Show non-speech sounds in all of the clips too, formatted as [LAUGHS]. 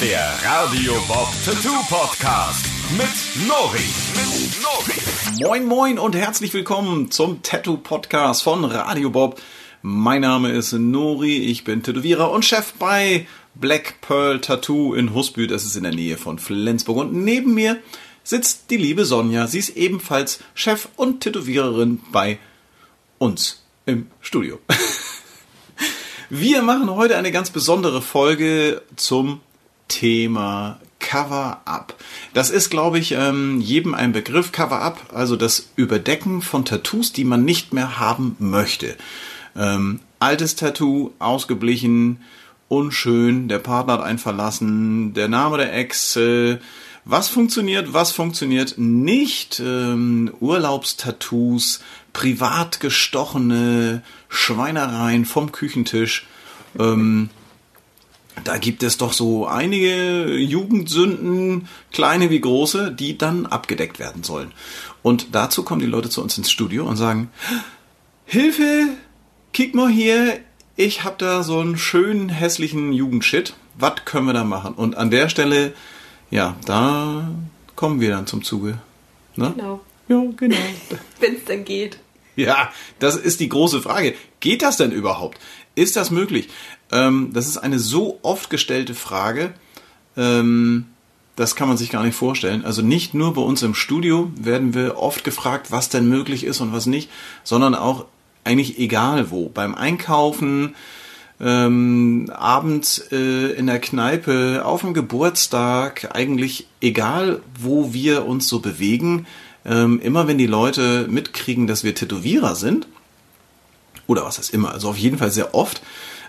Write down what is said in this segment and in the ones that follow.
Der Radio Bob Tattoo Podcast mit Nori. Moin moin und herzlich willkommen zum Tattoo Podcast von Radio Bob. Mein Name ist Nori, ich bin Tätowierer und Chef bei Black Pearl Tattoo in Husby, das ist in der Nähe von Flensburg und neben mir sitzt die liebe Sonja. Sie ist ebenfalls Chef und Tätowiererin bei uns im Studio. [LAUGHS] Wir machen heute eine ganz besondere Folge zum Thema Cover-up. Das ist, glaube ich, ähm, jedem ein Begriff. Cover-up, also das Überdecken von Tattoos, die man nicht mehr haben möchte. Ähm, altes Tattoo, ausgeblichen, unschön, der Partner hat einen verlassen, der Name der Ex, äh, was funktioniert, was funktioniert nicht, ähm, Urlaubstattoos, privat gestochene Schweinereien vom Küchentisch. Ähm, da gibt es doch so einige Jugendsünden, kleine wie große, die dann abgedeckt werden sollen. Und dazu kommen die Leute zu uns ins Studio und sagen, Hilfe, kick mal hier, ich hab da so einen schönen hässlichen Jugendshit. Was können wir da machen? Und an der Stelle, ja, da kommen wir dann zum Zuge. Ne? Genau. Ja, genau. [LAUGHS] Wenn es denn geht. [LAUGHS] Ja, das ist die große Frage. Geht das denn überhaupt? Ist das möglich? Ähm, das ist eine so oft gestellte Frage. Ähm, das kann man sich gar nicht vorstellen. Also nicht nur bei uns im Studio werden wir oft gefragt, was denn möglich ist und was nicht, sondern auch eigentlich egal wo. Beim Einkaufen, ähm, abends äh, in der Kneipe, auf dem Geburtstag, eigentlich egal wo wir uns so bewegen, ähm, immer wenn die Leute mitkriegen, dass wir Tätowierer sind, oder was heißt immer, also auf jeden Fall sehr oft,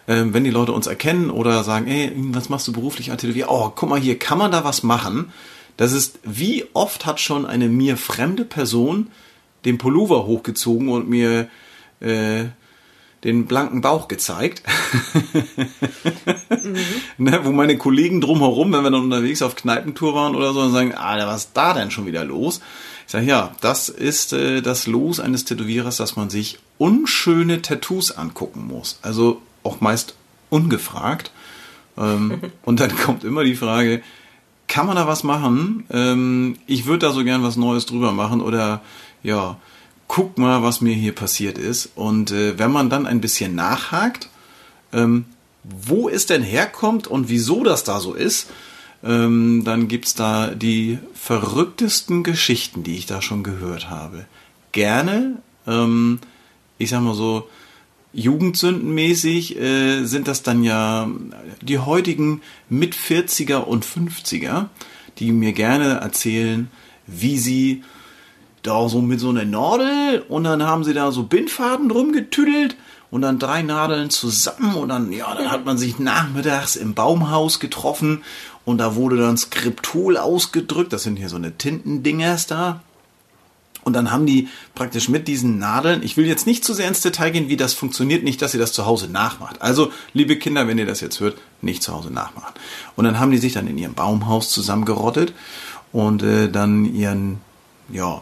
ähm, wenn die Leute uns erkennen oder sagen, ey, was machst du beruflich als Tätowierer? Oh, guck mal hier, kann man da was machen? Das ist, wie oft hat schon eine mir fremde Person den Pullover hochgezogen und mir äh, den blanken Bauch gezeigt. mhm. [LAUGHS] ne, wo meine Kollegen drumherum, wenn wir dann unterwegs auf Kneipentour waren oder so, sagen, Alter, was ist da denn schon wieder los? Ich sage, ja, das ist äh, das Los eines Tätowierers, dass man sich unschöne Tattoos angucken muss. Also auch meist ungefragt. Ähm, [LAUGHS] und dann kommt immer die Frage, kann man da was machen? Ähm, ich würde da so gern was Neues drüber machen oder ja, guck mal, was mir hier passiert ist. Und äh, wenn man dann ein bisschen nachhakt, ähm, wo es denn herkommt und wieso das da so ist, ähm, dann es da die verrücktesten Geschichten, die ich da schon gehört habe. Gerne, ähm, ich sag mal so, jugendsündenmäßig äh, sind das dann ja die heutigen mit 40er und 50er, die mir gerne erzählen, wie sie da so mit so einer Nadel und dann haben sie da so Bindfaden drum getüdelt und dann drei Nadeln zusammen und dann, ja, dann hat man sich nachmittags im Baumhaus getroffen und da wurde dann Skriptol ausgedrückt. Das sind hier so eine Tintendingers da. Und dann haben die praktisch mit diesen Nadeln, ich will jetzt nicht zu sehr ins Detail gehen, wie das funktioniert, nicht, dass ihr das zu Hause nachmacht. Also, liebe Kinder, wenn ihr das jetzt hört, nicht zu Hause nachmachen. Und dann haben die sich dann in ihrem Baumhaus zusammengerottet und äh, dann ihren, ja,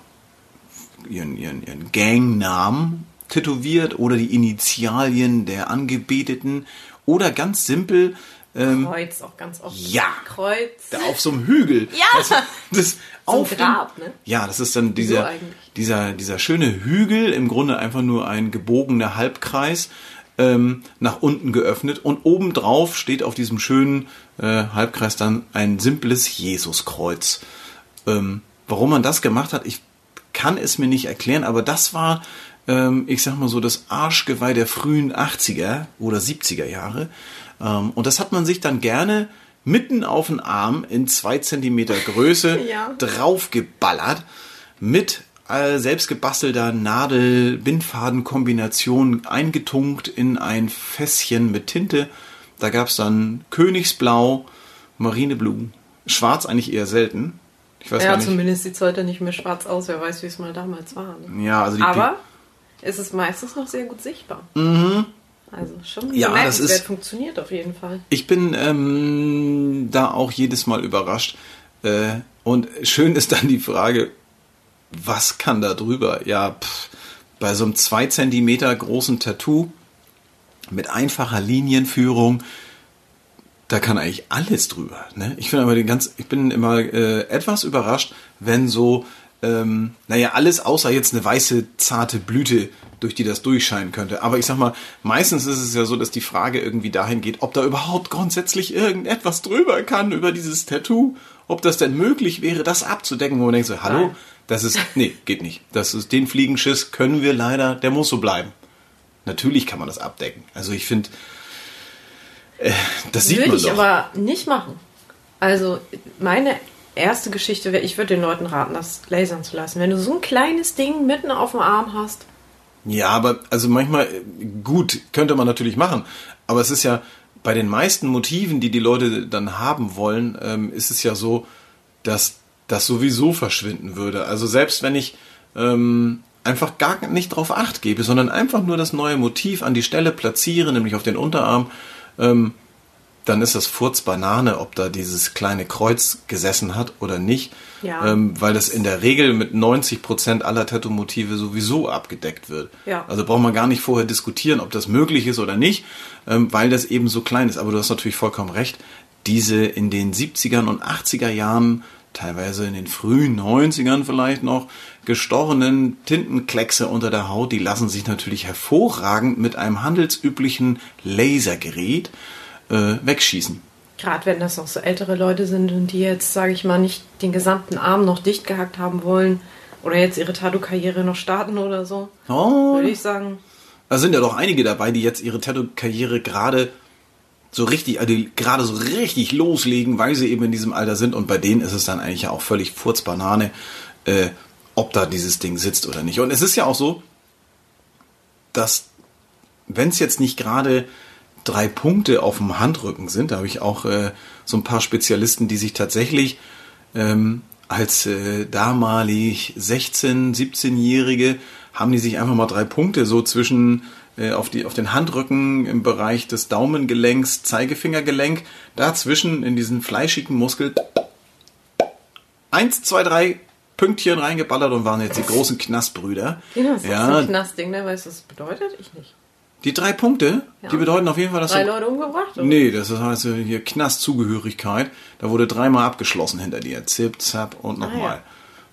ihren, ihren, ihren Gangnamen tätowiert oder die Initialien der Angebeteten oder ganz simpel ähm, Kreuz auch ganz oft. Ja. Kreuz. Da auf so einem Hügel. [LAUGHS] Ja. Das, das auf Grab, ne? Ja, das ist dann dieser, so dieser, dieser schöne Hügel, im Grunde einfach nur ein gebogener Halbkreis, ähm, nach unten geöffnet und obendrauf steht auf diesem schönen äh, Halbkreis dann ein simples Jesuskreuz. Ähm, warum man das gemacht hat, ich kann es mir nicht erklären, aber das war, ähm, ich sag mal so, das Arschgeweih der frühen 80er oder 70er Jahre. Ähm, und das hat man sich dann gerne mitten auf den Arm in zwei Zentimeter Größe [LAUGHS] ja. draufgeballert mit äh, selbstgebastelter Nadel-Bindfaden-Kombination eingetunkt in ein Fässchen mit Tinte. Da gab es dann Königsblau, Marineblue, Schwarz eigentlich eher selten. Ich weiß ja, zumindest sieht es heute nicht mehr schwarz aus. Wer weiß, wie es mal damals war. Ne? Ja, also die Aber es ist meistens noch sehr gut sichtbar. Mhm. Also schon ja, das ist, funktioniert auf jeden Fall. Ich bin ähm, da auch jedes Mal überrascht. Äh, und schön ist dann die Frage, was kann da drüber? Ja, pff, bei so einem zwei Zentimeter großen Tattoo mit einfacher Linienführung, da kann eigentlich alles drüber. Ne? Ich finde aber den ganz, ich bin immer äh, etwas überrascht, wenn so, ähm, naja, alles außer jetzt eine weiße, zarte Blüte, durch die das durchscheinen könnte. Aber ich sag mal, meistens ist es ja so, dass die Frage irgendwie dahin geht, ob da überhaupt grundsätzlich irgendetwas drüber kann über dieses Tattoo, ob das denn möglich wäre, das abzudecken, wo man denkt so, hallo, Nein. das ist, nee, geht nicht. Das ist, den Fliegenschiss können wir leider, der muss so bleiben. Natürlich kann man das abdecken. Also ich finde, äh, das sieht Würde man ich doch. aber nicht machen. Also meine erste Geschichte wäre, ich würde den Leuten raten, das lasern zu lassen. Wenn du so ein kleines Ding mitten auf dem Arm hast, Ja, aber also manchmal, gut, könnte man natürlich machen. Aber es ist ja bei den meisten Motiven, die die Leute dann haben wollen, ähm, ist es ja so, dass das sowieso verschwinden würde. Also selbst wenn ich ähm, einfach gar nicht drauf acht gebe, sondern einfach nur das neue Motiv an die Stelle platziere, nämlich auf den Unterarm, ähm, dann ist das Furzbanane, ob da dieses kleine Kreuz gesessen hat oder nicht, Ja. ähm, weil das in der Regel mit 90% aller Tattoo-Motive sowieso abgedeckt wird. Ja. Also braucht man gar nicht vorher diskutieren, ob das möglich ist oder nicht, ähm, weil das eben so klein ist. Aber du hast natürlich vollkommen recht, diese in den 70ern und 80er Jahren, teilweise in den frühen 90ern vielleicht noch, gestochenen Tintenkleckse unter der Haut, die lassen sich natürlich hervorragend mit einem handelsüblichen Lasergerät äh, wegschießen. gerade wenn das noch so ältere Leute sind und die jetzt, sage ich mal, nicht den gesamten Arm noch dicht gehackt haben wollen oder jetzt ihre Tattoo-Karriere noch starten oder so, Oh, würde ich sagen, da sind ja doch einige dabei, die jetzt ihre Tattoo-Karriere gerade so richtig, also gerade so richtig loslegen, weil sie eben in diesem Alter sind und bei denen ist es dann eigentlich ja auch völlig Furzbanane, äh, ob da dieses Ding sitzt oder nicht. Und es ist ja auch so, dass wenn es jetzt nicht gerade drei Punkte auf dem Handrücken sind, da habe ich auch äh, so ein paar Spezialisten, die sich tatsächlich ähm, als äh, damalig 16, 17-Jährige haben die sich einfach mal drei Punkte so zwischen äh, auf, die, auf den Handrücken im Bereich des Daumengelenks, Zeigefingergelenk, dazwischen in diesen fleischigen Muskel eins, zwei, drei Pünktchen reingeballert und waren jetzt die großen Knastbrüder. genau, das ist ja, ein Knastding, ne? Weißt du, was das bedeutet? Ich nicht. Die drei Punkte, Ja. die bedeuten auf jeden Fall, dass Drei du Leute umgebracht? oder? Nee, das heißt hier Knastzugehörigkeit. Da wurde dreimal abgeschlossen hinter dir. Zip, zap und nochmal.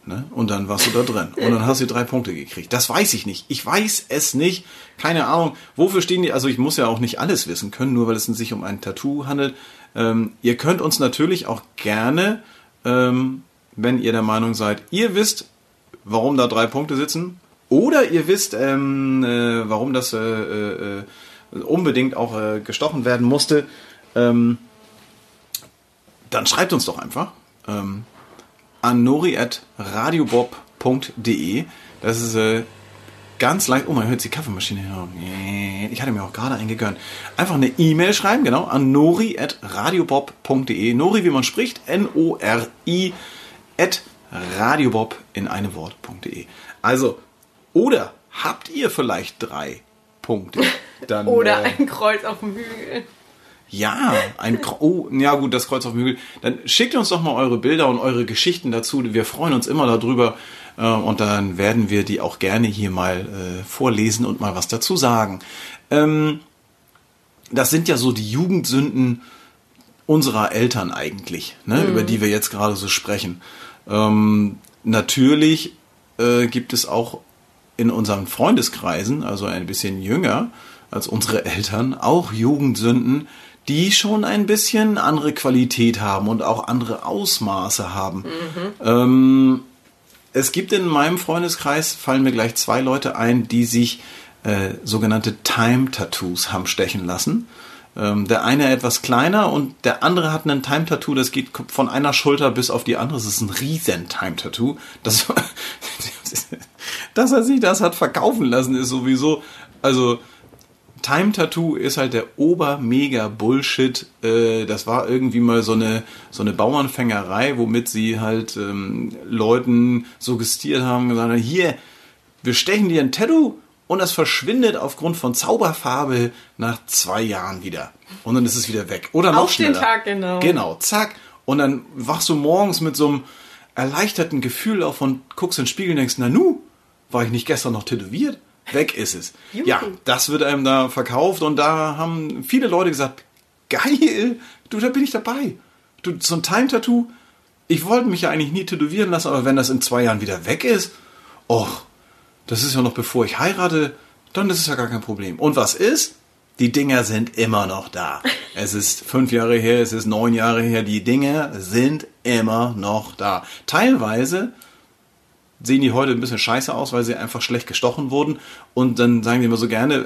Ne? Und dann warst du da drin. Und dann hast du drei Punkte gekriegt. Das weiß ich nicht. Ich weiß es nicht. Keine Ahnung. Wofür stehen die? Also ich muss ja auch nicht alles wissen können, nur weil es sich um ein Tattoo handelt. Ähm, ihr könnt uns natürlich auch gerne, ähm, wenn ihr der Meinung seid, ihr wisst, warum da drei Punkte sitzen. Oder ihr wisst, ähm, äh, warum das äh, äh, unbedingt auch äh, gestochen werden musste. Ähm, dann schreibt uns doch einfach ähm, an nori.radiobob.de. Das ist äh, ganz leicht. Oh, man hört die Kaffeemaschine. Ich hatte mir auch gerade eingegönnt. Einfach eine E-Mail schreiben, genau, an nori.radiobob.de. Nori, wie man spricht, N-O-R-I at radiobob in einem Wort.de. Also, oder habt ihr vielleicht drei Punkte? [LAUGHS] Dann, Oder äh, ein Kreuz auf dem Hügel. ja, ein oh, ja gut, das Kreuz auf dem Hügel. Dann schickt uns doch mal eure Bilder und eure Geschichten dazu. Wir freuen uns immer darüber äh, und dann werden wir die auch gerne hier mal äh, vorlesen und mal was dazu sagen. Ähm, das sind ja so die Jugendsünden unserer Eltern eigentlich, ne, über die wir jetzt gerade so sprechen. Ähm, natürlich äh, gibt es auch in unseren Freundeskreisen, also ein bisschen jünger als unsere Eltern, auch Jugendsünden, die schon ein bisschen andere Qualität haben und auch andere Ausmaße haben. Ähm, es gibt in meinem Freundeskreis, fallen mir gleich zwei Leute ein, die sich äh, sogenannte Time-Tattoos haben stechen lassen. Ähm, der eine etwas kleiner und der andere hat einen Time-Tattoo, das geht von einer Schulter bis auf die andere. Das ist ein riesen Time-Tattoo. Das, [LAUGHS] dass er sich das hat verkaufen lassen, ist sowieso, also Time Tattoo ist halt der obermega Bullshit. Äh, das war irgendwie mal so eine so eine Bauernfängerei, womit sie halt ähm, Leuten suggestiert haben, gesagt haben, hier, wir stechen dir ein Tattoo und das verschwindet aufgrund von Zauberfarbe nach zwei Jahren wieder. Und dann ist es wieder weg. Oder noch Auf den schneller. Tag, genau. Genau, zack. Und dann wachst du morgens mit so einem erleichterten Gefühl auf und guckst in den Spiegel und denkst, na nu, war ich nicht gestern noch tätowiert? Weg ist es. Juhu. Ja, das wird einem da verkauft und da haben viele Leute gesagt, geil, du, da bin ich dabei. Du, so ein Time-Tattoo, ich wollte mich ja eigentlich nie tätowieren lassen, aber wenn das in zwei Jahren wieder weg ist, och, das ist ja noch bevor ich heirate, dann ist es ja gar kein Problem. Und was ist? Die Dinger sind immer noch da. [LAUGHS] Es ist fünf Jahre her, es ist neun Jahre her, die Dinger sind immer noch da. Teilweise sehen die heute ein bisschen scheiße aus, weil sie einfach schlecht gestochen wurden. Und dann sagen die immer so gerne,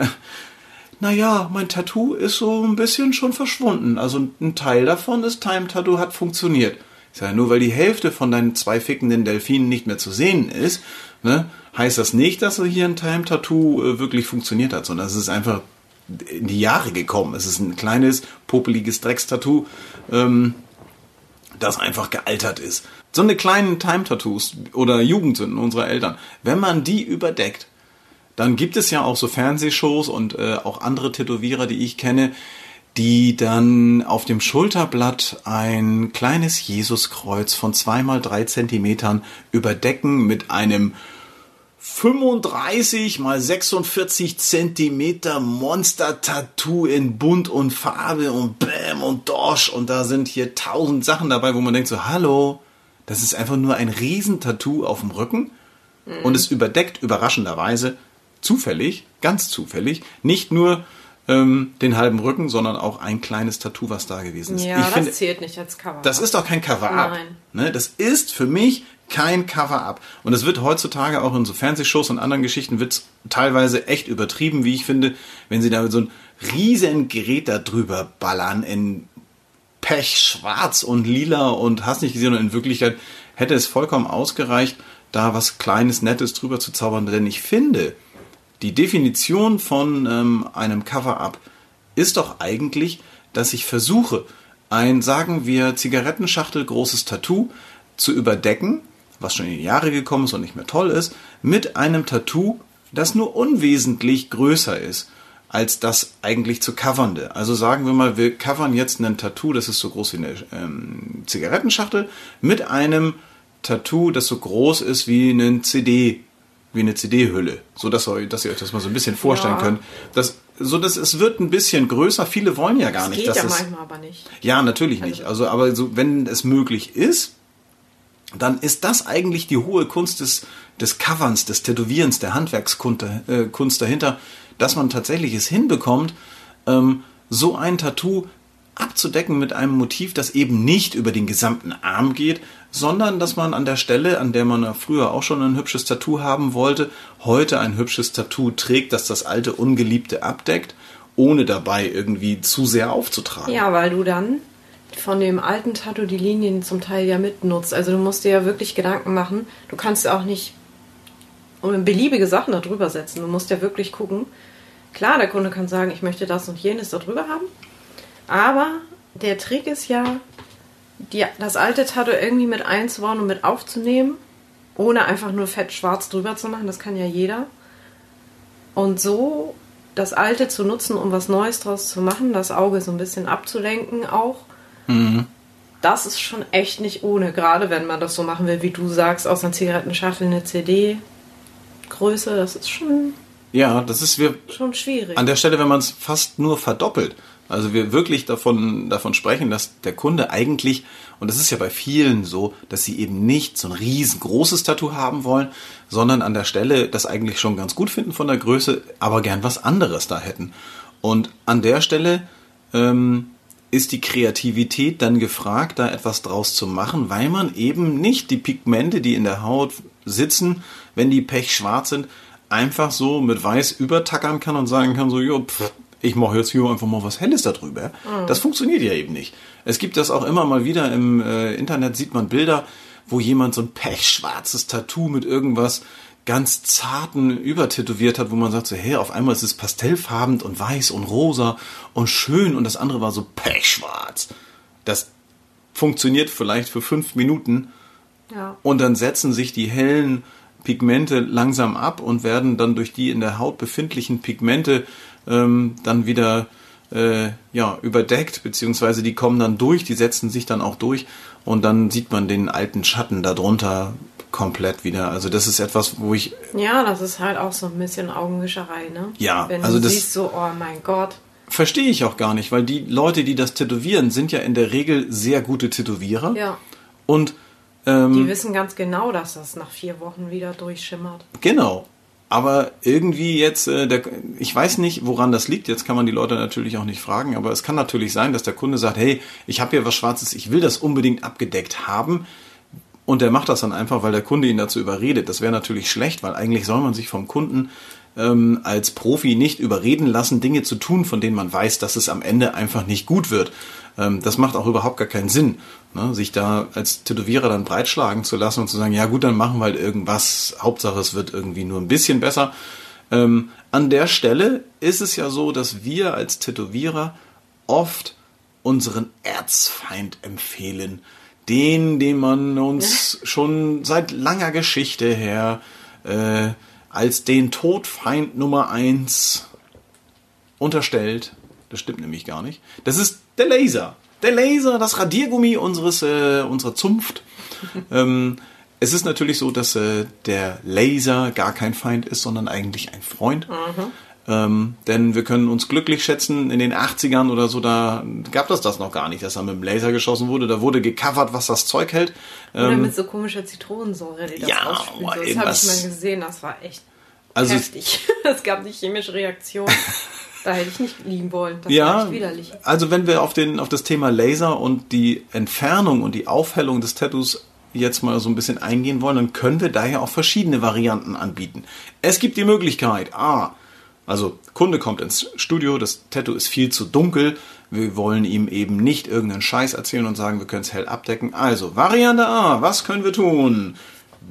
[LAUGHS] naja, mein Tattoo ist so ein bisschen schon verschwunden. Also ein Teil davon, das Time Tattoo hat funktioniert. Ich sage, nur weil die Hälfte von deinen zwei fickenden Delfinen nicht mehr zu sehen ist, ne, heißt das nicht, dass hier ein Time Tattoo äh, wirklich funktioniert hat, sondern es ist einfach in die Jahre gekommen. Es ist ein kleines, popeliges Dreckstattoo, ähm, das einfach gealtert ist. So eine kleinen Time-Tattoos oder Jugendsünden unserer Eltern, wenn man die überdeckt, dann gibt es ja auch so Fernsehshows und äh, auch andere Tätowierer, die ich kenne, die dann auf dem Schulterblatt ein kleines Jesuskreuz von zweimal drei Zentimetern überdecken mit einem 35 mal 46 Zentimeter Monster-Tattoo in Bunt und Farbe und Bäm und Dosch und da sind hier tausend Sachen dabei, wo man denkt so, hallo, das ist einfach nur ein Riesentattoo auf dem Rücken mhm. und es überdeckt überraschenderweise zufällig, ganz zufällig, nicht nur ähm, den halben Rücken, sondern auch ein kleines Tattoo, was da gewesen ist. Ja, ich das finde, zählt nicht als Cover. Das ist doch kein Cover-up. Nein. Ne? Das ist für mich kein Cover-up. Und es wird heutzutage auch in so Fernsehshows und anderen Geschichten wird teilweise echt übertrieben, wie ich finde, wenn sie da so ein riesen Gerät da drüber ballern in Pech, Schwarz und Lila und hast nicht gesehen. Und in Wirklichkeit hätte es vollkommen ausgereicht, da was Kleines, Nettes drüber zu zaubern. Denn ich finde, die Definition von ähm, einem Cover-up ist doch eigentlich, dass ich versuche, ein, sagen wir, Zigarettenschachtel großes Tattoo zu überdecken was schon in die Jahre gekommen ist und nicht mehr toll ist, mit einem Tattoo, das nur unwesentlich größer ist als das eigentlich zu covernde. Also sagen wir mal, wir covern jetzt ein Tattoo, das ist so groß wie eine ähm, Zigarettenschachtel, mit einem Tattoo, das so groß ist wie eine CD, wie eine CD-Hülle, so dass, ihr, dass ihr euch das mal so ein bisschen vorstellen Ja. könnt. Das, so dass es wird ein bisschen größer. Viele wollen ja gar das nicht, geht dass ja es manchmal aber nicht. ja, natürlich nicht. Also, aber so, wenn es möglich ist, dann ist das eigentlich die hohe Kunst des, des Coverns, des Tätowierens, der Handwerkskunst äh, Kunst dahinter, dass man tatsächlich es hinbekommt, ähm, so ein Tattoo abzudecken mit einem Motiv, das eben nicht über den gesamten Arm geht, sondern dass man an der Stelle, an der man früher auch schon ein hübsches Tattoo haben wollte, heute ein hübsches Tattoo trägt, das das alte Ungeliebte abdeckt, ohne dabei irgendwie zu sehr aufzutragen. Ja, weil du dann von dem alten Tattoo die Linien zum Teil ja mitnutzt. Also du musst dir ja wirklich Gedanken machen. Du kannst auch nicht beliebige Sachen da drüber setzen. Du musst ja wirklich gucken. Klar, der Kunde kann sagen, ich möchte das und jenes da drüber haben. Aber der Trick ist ja, die, das alte Tattoo irgendwie mit einzubauen und mit aufzunehmen, ohne einfach nur fett schwarz drüber zu machen. Das kann ja jeder. Und so das alte zu nutzen, um was Neues draus zu machen, das Auge so ein bisschen abzulenken auch. Das ist schon echt nicht ohne, gerade wenn man das so machen will, wie du sagst, aus einer Zigarettenschachtel eine CD. Größe, das ist schon, Ja, das ist wir schon schwierig. an der Stelle, wenn man es fast nur verdoppelt. Also wir wirklich davon, davon sprechen, dass der Kunde eigentlich, und das ist ja bei vielen so, dass sie eben nicht so ein riesengroßes Tattoo haben wollen, sondern an der Stelle das eigentlich schon ganz gut finden von der Größe, aber gern was anderes da hätten. Und an der Stelle ähm, ist die Kreativität dann gefragt, da etwas draus zu machen, weil man eben nicht die Pigmente, die in der Haut sitzen, wenn die pechschwarz sind, einfach so mit weiß übertackern kann und sagen kann, so, jo, pff, ich mache jetzt hier einfach mal was Helles darüber. Das funktioniert ja eben nicht. Es gibt das auch immer mal wieder im äh, Internet, sieht man Bilder, wo jemand so ein pechschwarzes Tattoo mit irgendwas ganz zarten übertätowiert hat, wo man sagt so, hey, auf einmal ist es pastellfarben und weiß und rosa und schön und das andere war so pechschwarz. Das funktioniert vielleicht für fünf Minuten ja. und dann setzen sich die hellen Pigmente langsam ab und werden dann durch die in der Haut befindlichen Pigmente ähm, dann wieder äh, ja, überdeckt, beziehungsweise die kommen dann durch, die setzen sich dann auch durch und dann sieht man den alten Schatten darunter komplett wieder. Also das ist etwas, wo ich ja, das ist halt auch so ein bisschen Augenwischerei, ne? Ja, Wenn also du das- siehst so, oh mein Gott, Verstehe ich auch gar nicht, weil die Leute, die das tätowieren, sind ja in der Regel sehr gute Tätowierer. Ja. Und Die ähm, wissen ganz genau, dass das nach vier Wochen wieder durchschimmert. genau. Aber irgendwie jetzt, äh, der, ich weiß nicht, woran das liegt. Jetzt kann man die Leute natürlich auch nicht fragen, aber es kann natürlich sein, dass der Kunde sagt, hey, ich habe hier was Schwarzes, ich will das unbedingt abgedeckt haben. Und der macht das dann einfach, weil der Kunde ihn dazu überredet. Das wäre natürlich schlecht, weil eigentlich soll man sich vom Kunden ähm, als Profi nicht überreden lassen, Dinge zu tun, von denen man weiß, dass es am Ende einfach nicht gut wird. Ähm, das macht auch überhaupt gar keinen Sinn, ne? sich da als Tätowierer dann breitschlagen zu lassen und zu sagen, ja gut, dann machen wir halt irgendwas. Hauptsache, es wird irgendwie nur ein bisschen besser. Ähm, an der Stelle ist es ja so, dass wir als Tätowierer oft unseren Erzfeind empfehlen. Den, den man uns schon seit langer Geschichte her äh, als den Todfeind Nummer eins unterstellt. Das stimmt nämlich gar nicht. Das ist der Laser. Der Laser, das Radiergummi unseres, äh, unserer Zunft. [LAUGHS] ähm, es ist natürlich so, dass äh, der Laser gar kein Feind ist, sondern eigentlich ein Freund. Ähm, denn wir können uns glücklich schätzen, in den 80ern oder so, da gab es das noch gar nicht, dass da mit dem Laser geschossen wurde. Da wurde gecovert, was das Zeug hält. Oder Ähm, mit so komischer Zitronensäure, die das ja, aber So, das habe ich mal gesehen, das war echt Also es- heftig. [LAUGHS] Es gab eine chemische Reaktion. [LAUGHS] da hätte ich nicht liegen wollen. Das war Ja, echt widerlich. also wenn wir auf, den, auf das Thema Laser und die Entfernung und die Aufhellung des Tattoos jetzt mal so ein bisschen eingehen wollen, dann können wir daher auch verschiedene Varianten anbieten. Es gibt die Möglichkeit, A, also Kunde kommt ins Studio, das Tattoo ist viel zu dunkel, wir wollen ihm eben nicht irgendeinen Scheiß erzählen und sagen, wir können es hell abdecken. Also, Variante A, was können wir tun?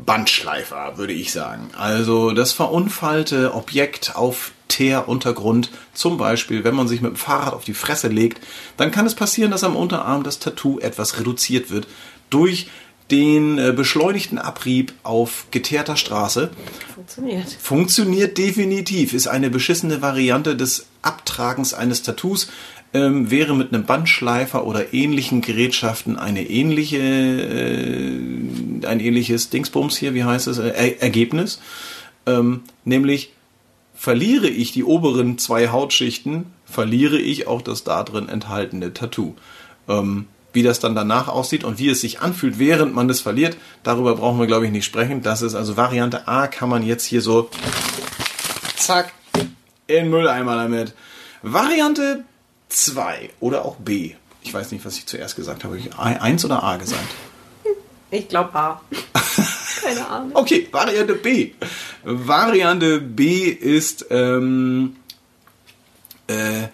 Bandschleifer, würde ich sagen. Also das verunfallte Objekt auf Teeruntergrund, zum Beispiel, wenn man sich mit dem Fahrrad auf die Fresse legt, dann kann es passieren, dass am Unterarm das Tattoo etwas reduziert wird durch den äh, beschleunigten Abrieb auf geteerter Straße. Funktioniert. Funktioniert definitiv, ist eine beschissene Variante des Abtragens eines Tattoos, ähm, wäre mit einem Bandschleifer oder ähnlichen Gerätschaften eine ähnliche, äh, ein ähnliches Dingsbums hier, wie heißt es, äh, er Ergebnis. Ähm, nämlich verliere ich die oberen zwei Hautschichten, verliere ich auch das da drin enthaltene Tattoo. Ähm, wie das dann danach aussieht und wie es sich anfühlt, während man das verliert, darüber brauchen wir, glaube ich, nicht sprechen. Das ist also Variante A, kann man jetzt hier so zack in Mülleimer damit. Variante 2 oder auch B. Ich weiß nicht, was ich zuerst gesagt habe. Habe ich 1 oder A gesagt? Ich glaube A. [LAUGHS] Keine Ahnung. Okay, Variante B. Variante B ist ähm, äh,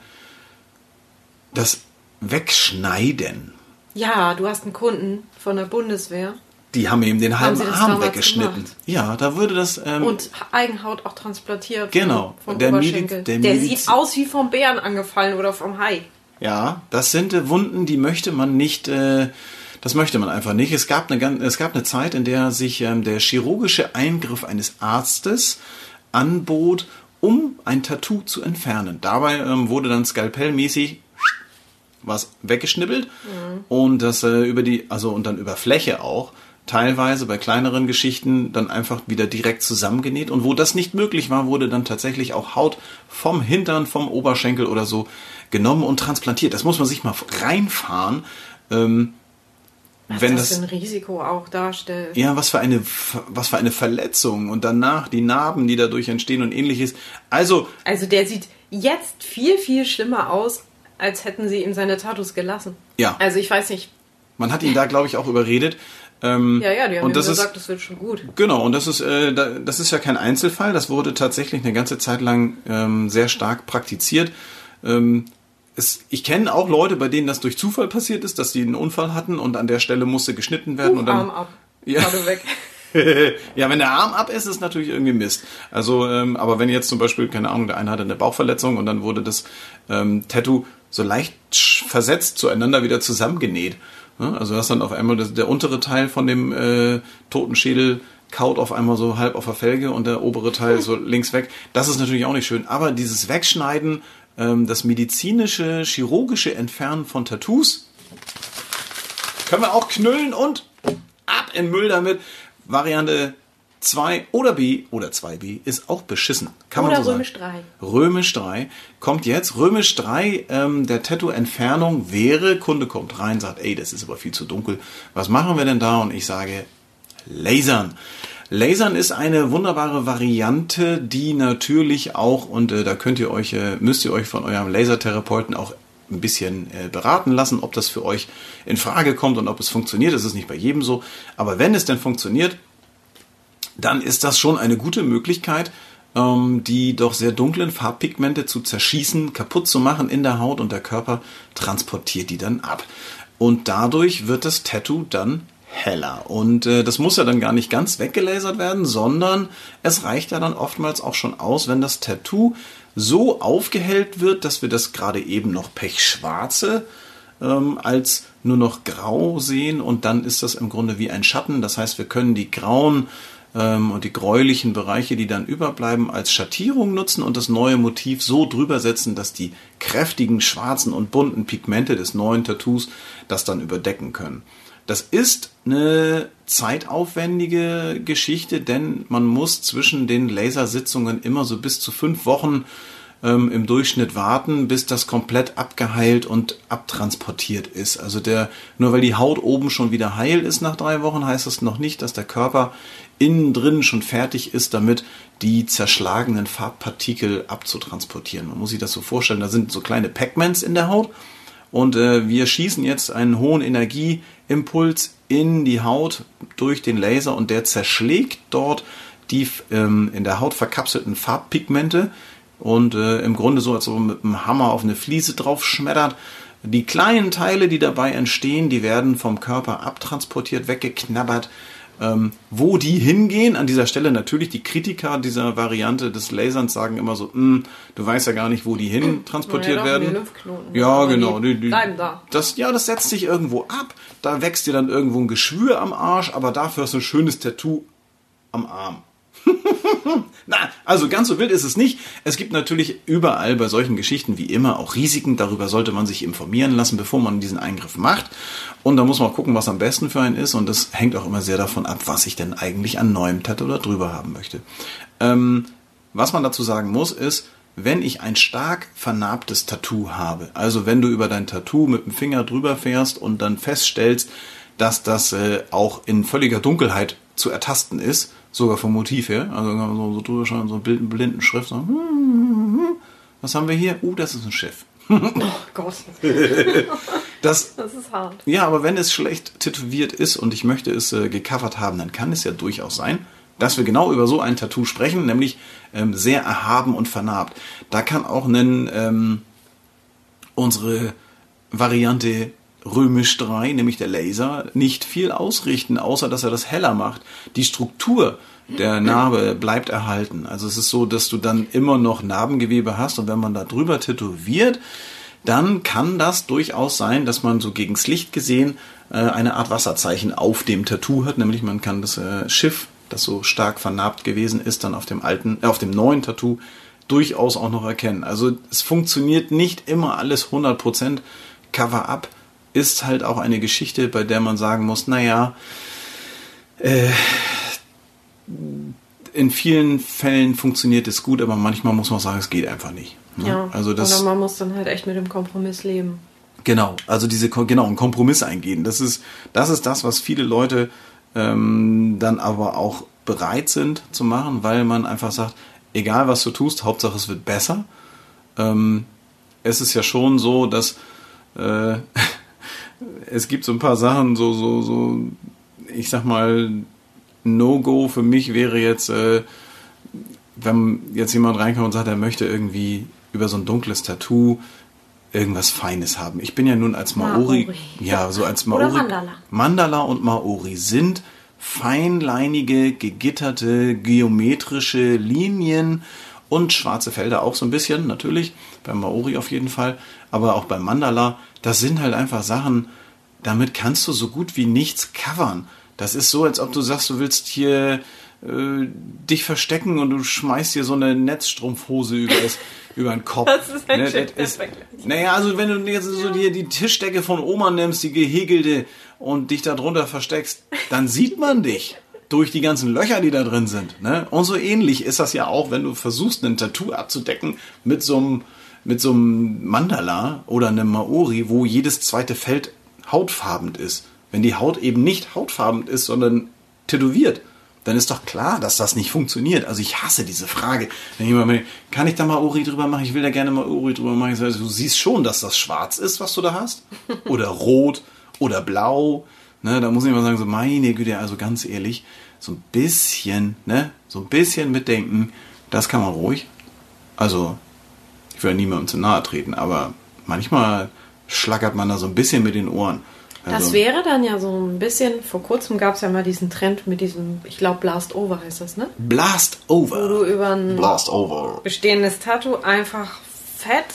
das Wegschneiden. Ja, du hast einen Kunden von der Bundeswehr Die haben ihm den halben Arm weggeschnitten. Ja, da würde das. Ähm, und Eigenhaut auch transplantiert. Genau. Vom, vom Der Oberschenkel. Der der sieht aus wie vom Bären angefallen oder vom Hai. Ja, das sind äh, Wunden, die möchte man nicht, äh, das möchte man einfach nicht. Es gab eine, es gab eine Zeit, in der sich ähm, der chirurgische Eingriff eines Arztes anbot, um ein Tattoo zu entfernen. Dabei ähm, wurde dann skalpellmäßig was weggeschnippelt und das äh, über die, also und dann über Fläche auch, teilweise bei kleineren Geschichten dann einfach wieder direkt zusammengenäht und wo das nicht möglich war, wurde dann tatsächlich auch Haut vom Hintern, vom Oberschenkel oder so genommen und transplantiert. Das muss man sich mal reinfahren. Ähm, Was wenn das, das, für ein Risiko auch darstellt. ja, was für eine, was für eine Verletzung und danach die Narben, die dadurch entstehen und ähnliches. Also, Also der sieht jetzt viel, viel schlimmer aus, als hätten sie ihm seine Tattoos gelassen. Ja. Also ich weiß nicht. man hat ihn da, glaube ich, auch überredet. Ähm, Ja, ja, die haben und das ist, gesagt, das wird schon gut. Genau, und das ist, äh, da- das ist ja kein Einzelfall. Das wurde tatsächlich eine ganze Zeit lang ähm, sehr stark praktiziert. Ähm, es, ich kenne auch Leute, bei denen das durch Zufall passiert ist, dass die einen Unfall hatten und an der Stelle musste geschnitten werden. und dann, Arm ab. Ja. Gerade weg. [LAUGHS] ja, wenn der Arm ab ist, ist natürlich irgendwie Mist. Also, ähm, aber wenn jetzt zum Beispiel, keine Ahnung, der eine hatte eine Bauchverletzung und dann wurde das ähm, Tattoo so leicht versetzt zueinander wieder zusammengenäht. Also das dann auf einmal das, der untere Teil von dem äh, toten Schädel kaut auf einmal so halb auf der Felge und der obere Teil so [LAUGHS] links weg. Das ist natürlich auch nicht schön. Aber dieses Wegschneiden, ähm, das medizinische, chirurgische Entfernen von Tattoos, können wir auch knüllen und ab in Müll damit. Variante 2 oder B oder 2B ist auch beschissen. Kann Oder man so Römisch sagen. 3. Römisch 3 kommt jetzt. Römisch 3, ähm, der Tattoo-Entfernung wäre, Kunde kommt rein, sagt, ey, das ist aber viel zu dunkel. Was machen wir denn da? Und ich sage, Lasern. Lasern ist eine wunderbare Variante, die natürlich auch, und äh, da könnt ihr euch, äh, müsst ihr euch von eurem Lasertherapeuten auch ein bisschen äh, beraten lassen, ob das für euch in Frage kommt und ob es funktioniert. Das ist nicht bei jedem so. Aber wenn es denn funktioniert, dann ist das schon eine gute Möglichkeit, ähm, die doch sehr dunklen Farbpigmente zu zerschießen, kaputt zu machen in der Haut und der Körper transportiert die dann ab. Und dadurch wird das Tattoo dann heller. Und äh, das muss ja dann gar nicht ganz weggelasert werden, sondern es reicht ja dann oftmals auch schon aus, wenn das Tattoo so aufgehellt wird, dass wir das gerade eben noch pechschwarze ähm, als nur noch grau sehen und dann ist das im Grunde wie ein Schatten. Das heißt, wir können die grauen ähm, und die gräulichen Bereiche, die dann überbleiben, als Schattierung nutzen und das neue Motiv so drüber setzen, dass die kräftigen schwarzen und bunten Pigmente des neuen Tattoos das dann überdecken können. Das ist eine zeitaufwendige Geschichte, denn man muss zwischen den Lasersitzungen immer so bis zu fünf Wochen ähm, im Durchschnitt warten, bis das komplett abgeheilt und abtransportiert ist. Also der, nur weil die Haut oben schon wieder heil ist nach drei Wochen, heißt das noch nicht, dass der Körper innen drin schon fertig ist, damit die zerschlagenen Farbpartikel abzutransportieren. Man muss sich das so vorstellen, da sind so kleine Pac-Mans in der Haut und äh, wir schießen jetzt einen hohen Energieimpuls in die Haut durch den Laser und der zerschlägt dort die ähm, in der Haut verkapselten Farbpigmente und äh, im Grunde so, als ob man mit einem Hammer auf eine Fliese drauf schmettert. Die kleinen Teile, die dabei entstehen, die werden vom Körper abtransportiert, weggeknabbert. Ähm, wo die hingehen, an dieser Stelle natürlich die Kritiker dieser Variante des Laserns sagen immer so, "Hm, du weißt ja gar nicht, wo die hin transportiert Ja, werden. Ja, genau. Die, die, bleiben da. Das, ja, das setzt sich irgendwo ab. Da wächst dir dann irgendwo ein Geschwür am Arsch, aber dafür hast du ein schönes Tattoo am Arm. [LAUGHS] Na, also ganz so wild ist es nicht. Es gibt natürlich überall bei solchen Geschichten wie immer auch Risiken. Darüber sollte man sich informieren lassen, bevor man diesen Eingriff macht. Und da muss man auch gucken, was am besten für einen ist. Und das hängt auch immer sehr davon ab, was ich denn eigentlich an neuem Tattoo da drüber haben möchte. Ähm, was man dazu sagen muss, ist, wenn ich ein stark vernarbtes Tattoo habe, also wenn du über dein Tattoo mit dem Finger drüber fährst und dann feststellst, dass das äh, auch in völliger Dunkelheit zu ertasten ist, sogar vom Motiv her, also kann man so, so drüber schauen, so blinden, blinden Schrift, so, was haben wir hier? Uh, das ist ein Schiff. Oh Gott, [LAUGHS] Das, das ist hart. ja, aber wenn es schlecht tätowiert ist und ich möchte es äh, gecovert haben, dann kann es ja durchaus sein, dass wir genau über so ein Tattoo sprechen, nämlich ähm, sehr erhaben und vernarbt. Da kann auch ein, ähm, unsere Variante Römisch 3, nämlich der Laser, nicht viel ausrichten, außer dass er das heller macht. Die Struktur der Narbe bleibt erhalten. Also es ist so, dass du dann immer noch Narbengewebe hast und wenn man da drüber tätowiert, dann kann das durchaus sein, dass man so gegens Licht gesehen äh, eine Art Wasserzeichen auf dem Tattoo hat, nämlich man kann das äh, Schiff, das so stark vernarbt gewesen ist, dann auf dem alten, äh, auf dem neuen Tattoo durchaus auch noch erkennen. Also es funktioniert nicht immer alles 100%. Cover-up ist halt auch eine Geschichte, bei der man sagen muss, naja, äh, in vielen Fällen funktioniert es gut, aber manchmal muss man sagen, es geht einfach nicht. ne? Ja, also das, oder man muss dann halt echt mit dem Kompromiss leben. Genau, also diese genau einen Kompromiss eingehen. Das ist das ist das, was viele Leute ähm, dann aber auch bereit sind zu machen, weil man einfach sagt, egal was du tust, Hauptsache es wird besser. Ähm, es ist ja schon so, dass äh, [LAUGHS] es gibt so ein paar Sachen, so so so, ich sag mal No-Go für mich wäre jetzt, äh, wenn jetzt jemand reinkommt und sagt, er möchte irgendwie über so ein dunkles Tattoo irgendwas Feines haben. Ich bin ja nun als Maori, Maori. ja, so als Oder Maori. Mandala. Mandala und Maori sind feinleinige, gegitterte, geometrische Linien und schwarze Felder auch so ein bisschen, natürlich. Beim Maori auf jeden Fall. Aber auch beim Mandala, das sind halt einfach Sachen, damit kannst du so gut wie nichts covern. Das ist so, als ob du sagst, du willst hier äh, dich verstecken und du schmeißt dir so eine Netzstrumpfhose über, das, über den Kopf. [LAUGHS] Das ist ein Ne, schöner das ist. Naja, also wenn du jetzt so dir die Tischdecke von Oma nimmst, die gehäkelte, und dich da drunter versteckst, dann sieht man dich. Durch die ganzen Löcher, die da drin sind. Ne? Und so ähnlich ist das ja auch, wenn du versuchst, ein Tattoo abzudecken mit so einem mit so einem Mandala oder einem Maori, wo jedes zweite Feld hautfarben ist. Wenn die Haut eben nicht hautfarben ist, sondern tätowiert, dann ist doch klar, dass das nicht funktioniert. Also ich hasse diese Frage. Wenn jemand mir, kann ich da Maori drüber machen? Ich will da gerne Maori drüber machen. Ich sage, du siehst schon, dass das schwarz ist, was du da hast. Oder rot oder blau. Ne, da muss ich mal sagen, so meine Güte, also ganz ehrlich, so ein bisschen, ne, so ein bisschen mitdenken, das kann man ruhig. Also, ich will niemandem zu nahe treten, aber manchmal schlackert man da so ein bisschen mit den Ohren. Das Also, wäre dann ja so ein bisschen, vor kurzem gab es ja mal diesen Trend mit diesem, ich glaube Blast Over heißt das, ne? Blast Wo over. du über ein Blast over. bestehendes Tattoo einfach fett,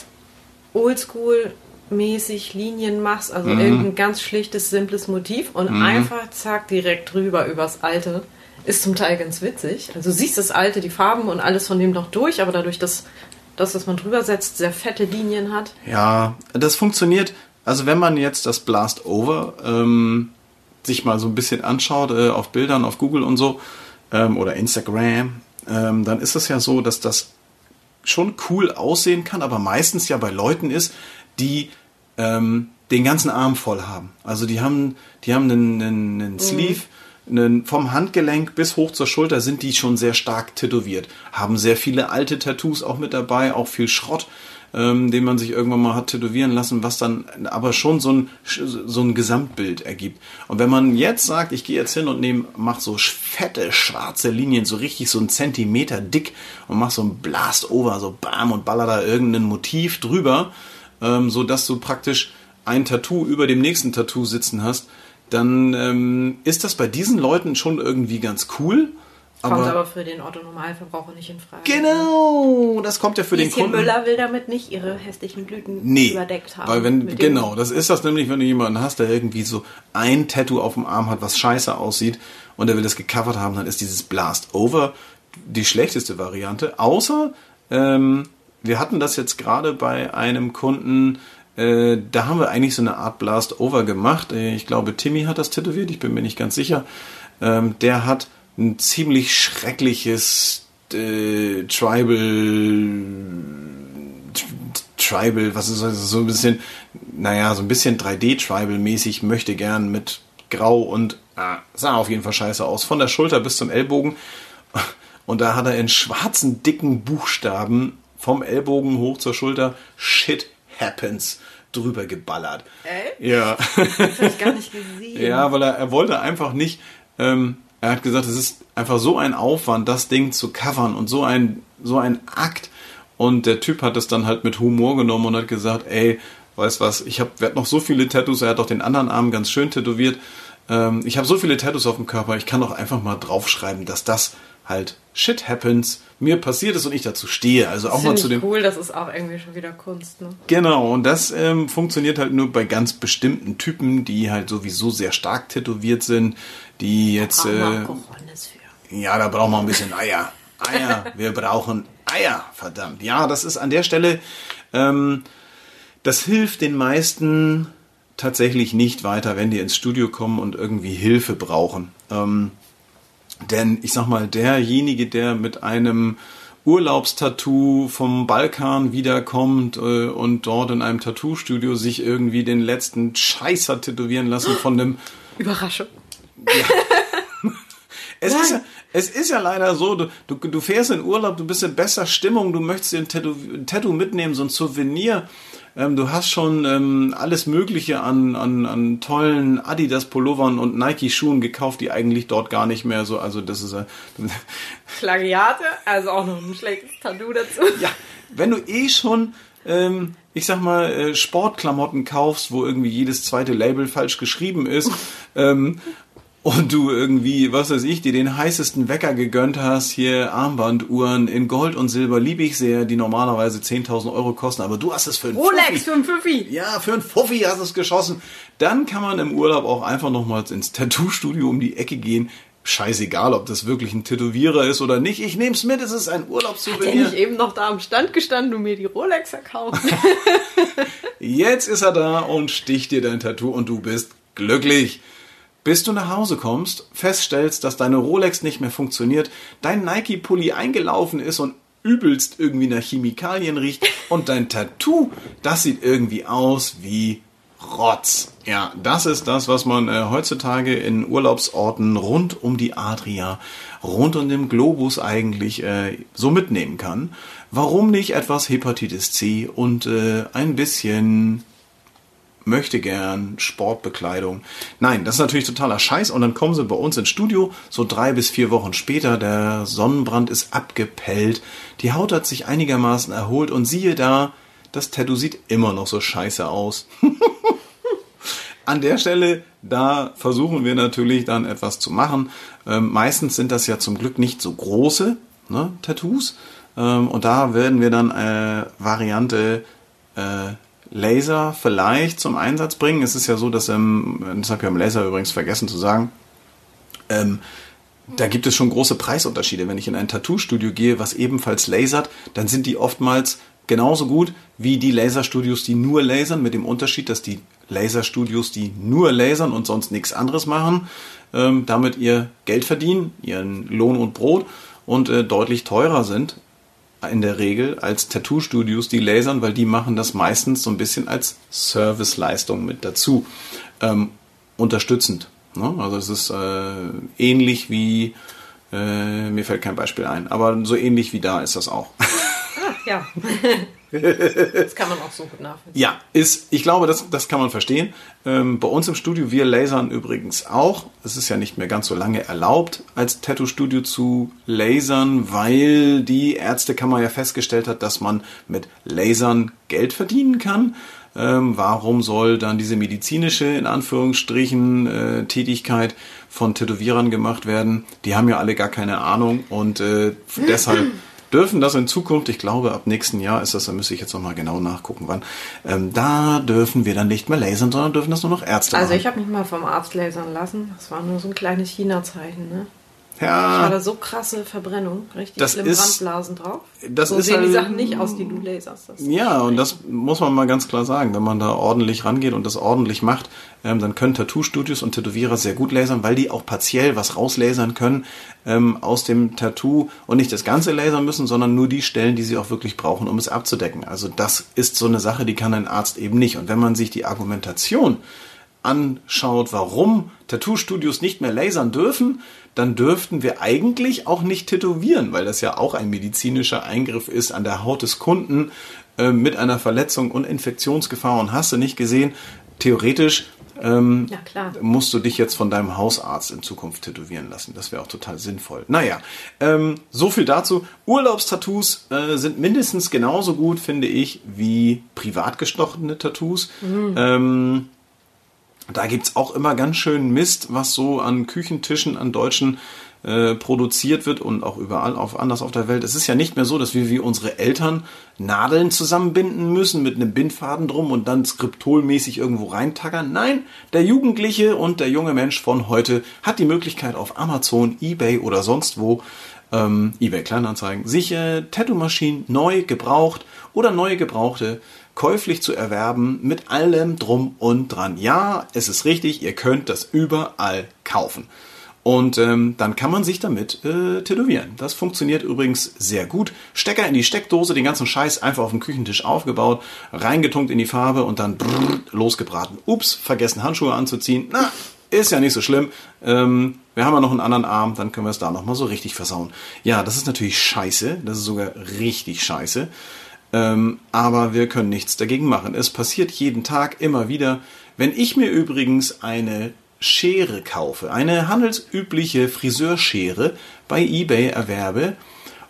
oldschool mäßig Linien machst, also Mhm. irgendein ganz schlichtes, simples Motiv und einfach zack direkt drüber übers alte. Ist zum Teil ganz witzig. Also du siehst das alte, die Farben und alles von dem noch durch, aber dadurch, dass das, was man drüber setzt, sehr fette Linien hat. Ja, das funktioniert. Also wenn man jetzt das Blast Over ähm, sich mal so ein bisschen anschaut äh, auf Bildern auf Google und so ähm, oder Instagram, ähm, dann ist es ja so, dass das schon cool aussehen kann, aber meistens ja bei Leuten ist, die ähm, den ganzen Arm voll haben. Also die haben, die haben einen, einen, einen Sleeve, einen, vom Handgelenk bis hoch zur Schulter sind die schon sehr stark tätowiert. Haben sehr viele alte Tattoos auch mit dabei, auch viel Schrott, ähm, den man sich irgendwann mal hat tätowieren lassen, was dann aber schon so ein, so ein Gesamtbild ergibt. Und wenn man jetzt sagt, ich gehe jetzt hin und nehme, mach so fette schwarze Linien, so richtig so einen Zentimeter dick und mach so ein Blast over, so bam und baller da irgendein Motiv drüber, ähm, so dass du praktisch ein Tattoo über dem nächsten Tattoo sitzen hast, dann ähm, ist das bei diesen Leuten schon irgendwie ganz cool. Kommt Aber, aber für den Otto-Normalverbraucher nicht in Frage. genau, das kommt ja für den Lieschen Kunden. Müller will damit nicht ihre hässlichen Blüten Nee, überdeckt haben. weil wenn, genau, das ist das nämlich, wenn du jemanden hast, der irgendwie so ein Tattoo auf dem Arm hat, was scheiße aussieht und der will das gecovert haben, dann ist dieses Blast Over die schlechteste Variante, außer ähm, wir hatten das jetzt gerade bei einem Kunden, äh, da haben wir eigentlich so eine Art Blast Over gemacht. Äh, Ich glaube, Timmy hat das tätowiert, ich bin mir nicht ganz sicher. Ähm, der hat ein ziemlich schreckliches äh, Tribal Tribal, was ist das? So ein bisschen, naja, so ein bisschen 3D-Tribal-mäßig, möchte gern mit Grau und ah, sah auf jeden Fall scheiße aus. Von der Schulter bis zum Ellbogen. Und da hat er in schwarzen, dicken Buchstaben vom Ellbogen hoch zur Schulter Shit happens drüber geballert. Echt? Ja. Das hab ich gar nicht [LAUGHS] gesehen. Ja, weil er, er wollte einfach nicht, ähm, er hat gesagt, es ist einfach so ein Aufwand, das Ding zu covern und so ein, so ein Akt. Und der Typ hat es dann halt mit Humor genommen und hat gesagt, ey, weißt was, ich hab, werd noch so viele Tattoos, er hat auch den anderen Arm ganz schön tätowiert. Ähm, ich habe so viele Tattoos auf dem Körper, ich kann doch einfach mal draufschreiben, dass das halt shit happens, mir passiert ist und ich dazu stehe. Also auch mal zu dem. cool, das ist auch irgendwie schon wieder Kunst. Ne? Genau, und das ähm, funktioniert halt nur bei ganz bestimmten Typen, die halt sowieso sehr stark tätowiert sind, die jetzt. Braucht man Äh, für. ja, da brauchen wir ein bisschen Eier. Eier, [LAUGHS] wir brauchen Eier, verdammt. Ja, das ist an der Stelle, ähm, das hilft den meisten tatsächlich nicht weiter, wenn die ins Studio kommen und irgendwie Hilfe brauchen. Ähm, denn ich sag mal, derjenige, der mit einem Urlaubstattoo vom Balkan wiederkommt äh, und dort in einem Tattoo-Studio sich irgendwie den letzten Scheiß hat tätowieren lassen von einem [GASPS] Überraschung. [LAUGHS] es Nein. ist, ja, es ist ja leider so, du, du, du fährst in Urlaub, du bist in besser Stimmung, du möchtest dir ein Tattoo, ein Tattoo mitnehmen, so ein Souvenir. Ähm, du hast schon ähm, alles Mögliche an, an, an tollen Adidas-Pullovern und Nike-Schuhen gekauft, die eigentlich dort gar nicht mehr so, also das ist ja, [LAUGHS] Plagiate, also auch noch ein schlechtes Tattoo dazu. ja, wenn du eh schon, ähm, ich sag mal, äh, Sportklamotten kaufst, wo irgendwie jedes zweite Label falsch geschrieben ist, [LAUGHS] ähm, und du irgendwie, was weiß ich, dir den heißesten Wecker gegönnt hast, hier Armbanduhren in Gold und Silber, liebe ich sehr, die normalerweise 10.000 Euro kosten, aber du hast es für einen Rolex Fuffi- für ein Pfiffi. ja, für einen Fuffi hast du es geschossen. Dann kann man im Urlaub auch einfach nochmals ins Tattoo-Studio um die Ecke gehen. Scheißegal, ob das wirklich ein Tätowierer ist oder nicht. Ich nehm's mit, es ist ein Hat der Urlaubssouvenir. nicht eben noch da am Stand gestanden und mir die Rolex verkauft? [LAUGHS] Jetzt ist er da und sticht dir dein Tattoo und du bist glücklich. Bis du nach Hause kommst, feststellst, dass deine Rolex nicht mehr funktioniert, dein Nike-Pulli eingelaufen ist und übelst irgendwie nach Chemikalien riecht [LAUGHS] und dein Tattoo, das sieht irgendwie aus wie Rotz. Ja, das ist das, was man äh, heutzutage in Urlaubsorten rund um die Adria, rund um den Globus eigentlich äh, so mitnehmen kann. Warum nicht etwas Hepatitis C und äh, ein bisschen möchte gern Sportbekleidung. Nein, das ist natürlich totaler Scheiß. Und dann kommen sie bei uns ins Studio, so drei bis vier Wochen später. Der Sonnenbrand ist abgepellt. Die Haut hat sich einigermaßen erholt. Und siehe da, das Tattoo sieht immer noch so scheiße aus. [LAUGHS] An der Stelle, da versuchen wir natürlich dann etwas zu machen. Ähm, meistens sind das ja zum Glück nicht so große ne, Tattoos. Ähm, und da werden wir dann äh, Variante äh, Laser vielleicht zum Einsatz bringen. Es ist ja so, dass, ähm, das habe ich am Laser übrigens vergessen zu sagen, ähm, da gibt es schon große Preisunterschiede. Wenn ich in ein Tattoo-Studio gehe, was ebenfalls lasert, dann sind die oftmals genauso gut wie die Laserstudios, die nur lasern, mit dem Unterschied, dass die Laserstudios, die nur lasern und sonst nichts anderes machen, ähm, damit ihr Geld verdienen, ihren Lohn und Brot und äh, deutlich teurer sind in der Regel als Tattoo-Studios, die lasern, weil die machen das meistens so ein bisschen als Serviceleistung mit dazu. Ähm, unterstützend. Ne? Also es ist äh, ähnlich wie, äh, mir fällt kein Beispiel ein, aber so ähnlich wie da ist das auch. Ah, ja. [LAUGHS] das kann man auch so gut nachvollziehen. Ja, ist, ich glaube, das, das kann man verstehen. Ähm, bei uns im Studio, wir lasern übrigens auch. Es ist ja nicht mehr ganz so lange erlaubt, als Tattoo-Studio zu lasern, weil die Ärztekammer ja festgestellt hat, dass man mit Lasern Geld verdienen kann. Ähm, warum soll dann diese medizinische, in Anführungsstrichen, äh, Tätigkeit von Tätowierern gemacht werden? Die haben ja alle gar keine Ahnung und äh, deshalb [CLEARS THROAT] dürfen das in Zukunft, ich glaube ab nächsten Jahr ist das, da müsste ich jetzt nochmal genau nachgucken, wann, ähm, da dürfen wir dann nicht mehr lasern, sondern dürfen das nur noch Ärzte Also machen. ich habe mich mal vom Arzt lasern lassen. Das war nur so ein kleines China-Zeichen, ne? Ich ja, hatte so krasse Verbrennung, richtig Das schlimm ist- Brandblasen drauf. das so ist sehen die halt- Sachen nicht aus, die du laserst. Ja, und das muss man mal ganz klar sagen. Wenn man da ordentlich rangeht und das ordentlich macht, ähm, dann können Tattoo-Studios und Tätowierer sehr gut lasern, weil die auch partiell was rauslasern können ähm, aus dem Tattoo und nicht das ganze lasern müssen, sondern nur die Stellen, die sie auch wirklich brauchen, um es abzudecken. Also das ist so eine Sache, die kann ein Arzt eben nicht. Und wenn man sich die Argumentation anschaut, warum Tattoo-Studios nicht mehr lasern dürfen, dann dürften wir eigentlich auch nicht tätowieren, weil das ja auch ein medizinischer Eingriff ist an der Haut des Kunden äh, mit einer Verletzung und Infektionsgefahr. Und hast du nicht gesehen, theoretisch ähm, Ja, musst du dich jetzt von deinem Hausarzt in Zukunft tätowieren lassen. Das wäre auch total sinnvoll. Naja, ähm, so viel dazu. Urlaubstattoos äh, sind mindestens genauso gut, finde ich, wie privat gestochene Tattoos. Ähm, da gibt's auch immer ganz schön Mist, was so an Küchentischen an Deutschen äh, produziert wird und auch überall auf anders auf der Welt. Es ist ja nicht mehr so, dass wir wie unsere Eltern Nadeln zusammenbinden müssen mit einem Bindfaden drum und dann skriptolmäßig irgendwo reintackern. Nein, der Jugendliche und der junge Mensch von heute hat die Möglichkeit auf Amazon, eBay oder sonst wo ähm, eBay Kleinanzeigen, sich äh, Tattoo-Maschinen neu gebraucht oder neue gebrauchte käuflich zu erwerben mit allem drum und dran. Ja, es ist richtig, ihr könnt das überall kaufen. Und ähm, dann kann man sich damit äh, tätowieren. Das funktioniert übrigens sehr gut. Stecker in die Steckdose, den ganzen Scheiß einfach auf dem Küchentisch aufgebaut, reingetunkt in die Farbe und dann brrr, losgebraten. Ups, vergessen Handschuhe anzuziehen. Na, ist ja nicht so schlimm. Ähm, wir haben ja noch einen anderen Arm, dann können wir es da nochmal so richtig versauen. Ja, das ist natürlich scheiße. Das ist sogar richtig scheiße. Ähm, aber wir können nichts dagegen machen. Es passiert jeden Tag immer wieder. Wenn ich mir übrigens eine Schere kaufe, eine handelsübliche Friseurschere bei eBay erwerbe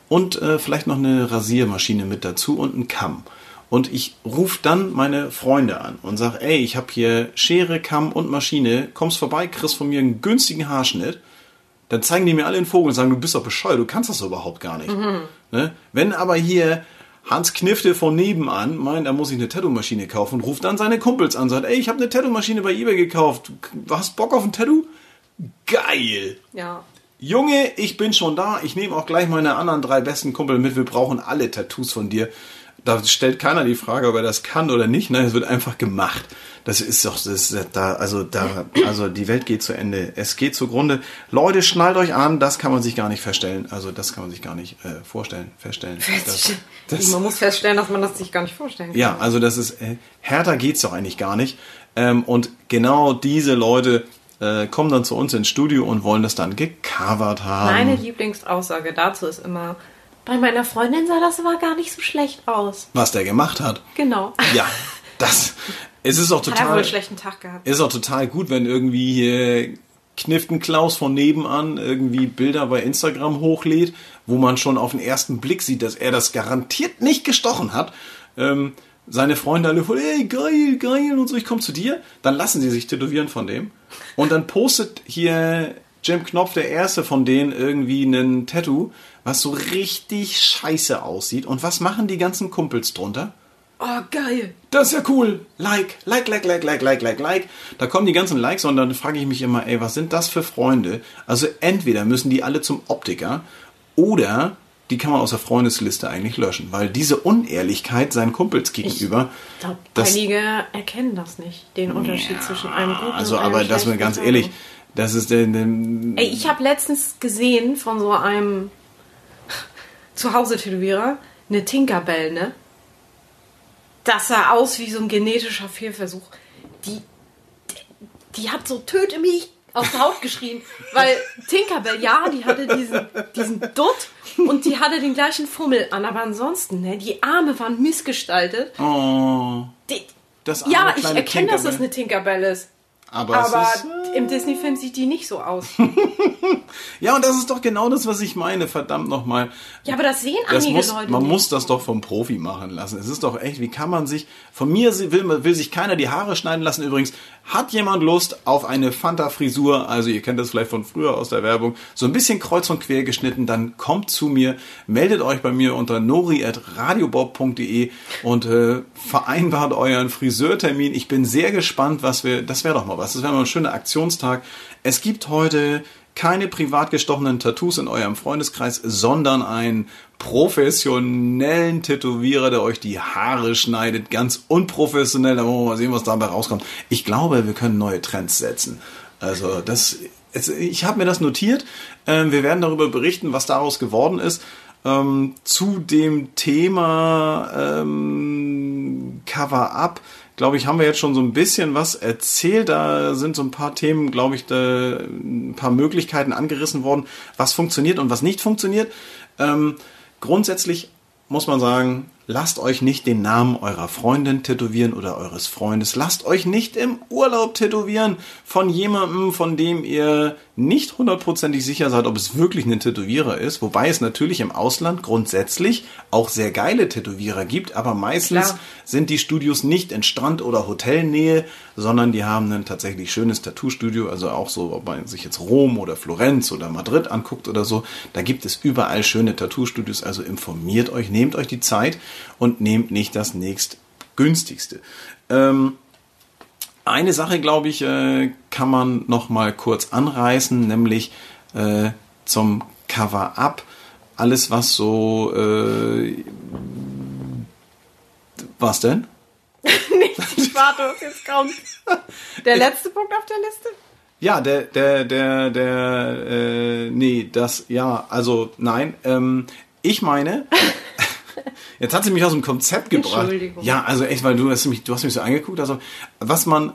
und äh, vielleicht noch eine Rasiermaschine mit dazu und einen Kamm. Und ich rufe dann meine Freunde an und sage, ey, ich habe hier Schere, Kamm und Maschine, kommst vorbei, kriegst von mir einen günstigen Haarschnitt. Dann zeigen die mir alle den Vogel und sagen, du bist doch bescheuert, du kannst das überhaupt gar nicht. Ne? Wenn aber hier Hans Knifte von nebenan meint, er muss sich eine Tattoo-Maschine kaufen und ruft dann seine Kumpels an und sagt, ey, ich habe eine Tattoo-Maschine bei eBay gekauft. Du hast Bock auf ein Tattoo? Geil! Ja. Junge, ich bin schon da. Ich nehme auch gleich meine anderen drei besten Kumpel mit. Wir brauchen alle Tattoos von dir. Da stellt keiner die Frage, ob er das kann oder nicht. Nein, es wird einfach gemacht. Das ist doch, das ist da, also da, also die Welt geht zu Ende. Es geht zugrunde. Leute, schnallt euch an, das kann man sich gar nicht feststellen. Also das kann man sich gar nicht äh, vorstellen, feststellen. Das, das, man muss feststellen, dass man das sich gar nicht vorstellen kann. Ja, also das ist, äh, härter geht's doch eigentlich gar nicht. Ähm, und genau diese Leute äh, kommen dann zu uns ins Studio und wollen das dann gecovert haben. Meine Lieblingsaussage dazu ist immer, bei meiner Freundin sah das aber gar nicht so schlecht aus. Was der gemacht hat. Genau. Ja, das, [LAUGHS] es ist auch total. Hat er wohl einen schlechten Tag gehabt. Ist auch total gut, wenn irgendwie hier Kniften Klaus von nebenan irgendwie Bilder bei Instagram hochlädt, wo man schon auf den ersten Blick sieht, dass er das garantiert nicht gestochen hat. Ähm, seine Freunde alle voll, ey, geil, geil und so, ich komm zu dir. Dann lassen sie sich tätowieren von dem. Und dann postet hier Jim Knopf, der erste von denen, irgendwie einen Tattoo, was so richtig scheiße aussieht. Und was machen die ganzen Kumpels drunter? Oh, geil. Das ist ja cool. Like, like, like, like, like, like, like, like. Da kommen die ganzen Likes und dann frage ich mich immer, ey, was sind das für Freunde? Also entweder müssen die alle zum Optiker oder die kann man aus der Freundesliste eigentlich löschen, weil diese Unehrlichkeit seinen Kumpels gegenüber. Ich glaube, einige erkennen das nicht, den Unterschied ja, zwischen einem guten Also, und einem aber das mir ganz ehrlich, das ist der Ey, ich habe letztens gesehen von so einem Zuhause-Tätowierer eine Tinkerbell, ne? Das sah aus wie so ein genetischer Fehlversuch. Die, die, die hat so töte mich aus der Haut geschrien, weil Tinkerbell, ja, die hatte diesen, diesen Dutt und die hatte den gleichen Fummel an, aber ansonsten, ne, die Arme waren missgestaltet. Oh. Die, das arme ja, ich erkenne, dass es eine Tinkerbell ist. Aber, Aber es ist, im Disney-Film sieht die nicht so aus. [LAUGHS] ja, und das ist doch genau das, was ich meine. Verdammt nochmal. Ja, aber das sehen Das einige muss, Leute man nicht. muss das doch vom Profi machen lassen. Es ist doch echt, wie kann man sich, von mir will, will sich keiner die Haare schneiden lassen. Übrigens, hat jemand Lust auf eine Fanta-Frisur, also ihr kennt das vielleicht von früher aus der Werbung, so ein bisschen kreuz und quer geschnitten, dann kommt zu mir, meldet euch bei mir unter nori.radiobob.de und äh, vereinbart euren Friseurtermin. Ich bin sehr gespannt, was wir, das wäre doch mal was, das wäre mal ein schöner Aktionstag. Es gibt heute keine privat gestochenen Tattoos in eurem Freundeskreis, sondern einen professionellen Tätowierer, der euch die Haare schneidet, ganz unprofessionell. Da wollen wir mal sehen, was dabei rauskommt. Ich glaube, wir können neue Trends setzen. Also das, ich habe mir das notiert. Ähm, wir werden darüber berichten, was daraus geworden ist. Ähm, zu dem Thema ähm, Cover-up glaube ich, haben wir jetzt schon so ein bisschen was erzählt. Da sind so ein paar Themen, glaube ich, da, ein paar Möglichkeiten angerissen worden, was funktioniert und was nicht funktioniert. Ähm, grundsätzlich muss man sagen, lasst euch nicht den Namen eurer Freundin tätowieren oder eures Freundes. Lasst euch nicht im Urlaub tätowieren von jemandem, von dem ihr nicht hundertprozentig sicher seid, ob es wirklich ein Tätowierer ist. Wobei es natürlich im Ausland grundsätzlich auch sehr geile Tätowierer gibt, aber meistens Klar. sind die Studios nicht in Strand- oder Hotelnähe, sondern die haben ein tatsächlich schönes Tattoo-Studio, also auch so, ob man sich jetzt Rom oder Florenz oder Madrid anguckt oder so, da gibt es überall schöne Tattoo-Studios, also informiert euch, nehmt euch die Zeit und nehmt nicht das nächst günstigste. Ähm, eine Sache, glaube ich, äh, kann man noch mal kurz anreißen, nämlich äh, zum Cover-up. Alles, was so... Äh, was denn? [LAUGHS] nicht. Ich warte, jetzt kommt. Der letzte Punkt auf der Liste? Ja, der, der, der, der, äh, nee, das, ja, also nein. Ähm, ich meine, [LAUGHS] jetzt hat sie mich aus dem Konzept gebracht. Entschuldigung. Ja, also echt, weil du hast mich, du hast mich so angeguckt. Also was man,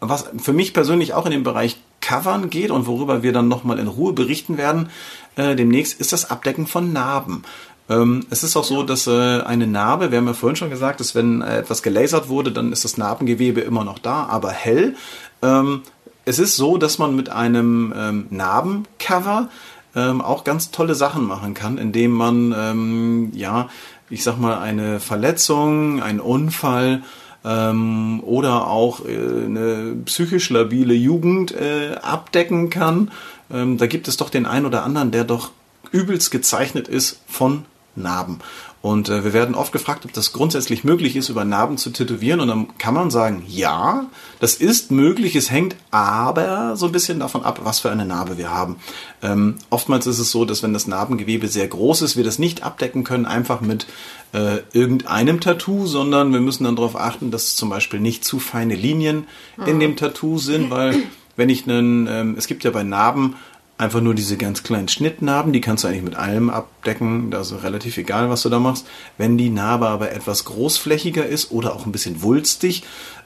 was für mich persönlich auch in den Bereich Covern geht und worüber wir dann nochmal in Ruhe berichten werden äh, demnächst, ist das Abdecken von Narben. Ähm, es ist auch so, dass äh, eine Narbe, wir haben ja vorhin schon gesagt, dass wenn äh, etwas gelasert wurde, dann ist das Narbengewebe immer noch da, aber hell. Ähm, es ist so, dass man mit einem ähm, Narbencover ähm, auch ganz tolle Sachen machen kann, indem man, ähm, ja, ich sag mal, eine Verletzung, einen Unfall ähm, oder auch äh, eine psychisch labile Jugend äh, abdecken kann. Ähm, da gibt es doch den einen oder anderen, der doch übelst gezeichnet ist von Narben. Und äh, wir werden oft gefragt, ob das grundsätzlich möglich ist, über Narben zu tätowieren. Und dann kann man sagen, ja, das ist möglich. Es hängt aber so ein bisschen davon ab, was für eine Narbe wir haben. Ähm, oftmals ist es so, dass wenn das Narbengewebe sehr groß ist, wir das nicht abdecken können, einfach mit äh, irgendeinem Tattoo, sondern wir müssen dann darauf achten, dass zum Beispiel nicht zu feine Linien in dem Tattoo sind, weil [CLEARS THROAT] wenn ich einen, ähm, es gibt ja bei Narben einfach nur diese ganz kleinen Schnittnarben, die kannst du eigentlich mit allem abdecken, also relativ egal, was du da machst. Wenn die Narbe aber etwas großflächiger ist oder auch ein bisschen wulstig,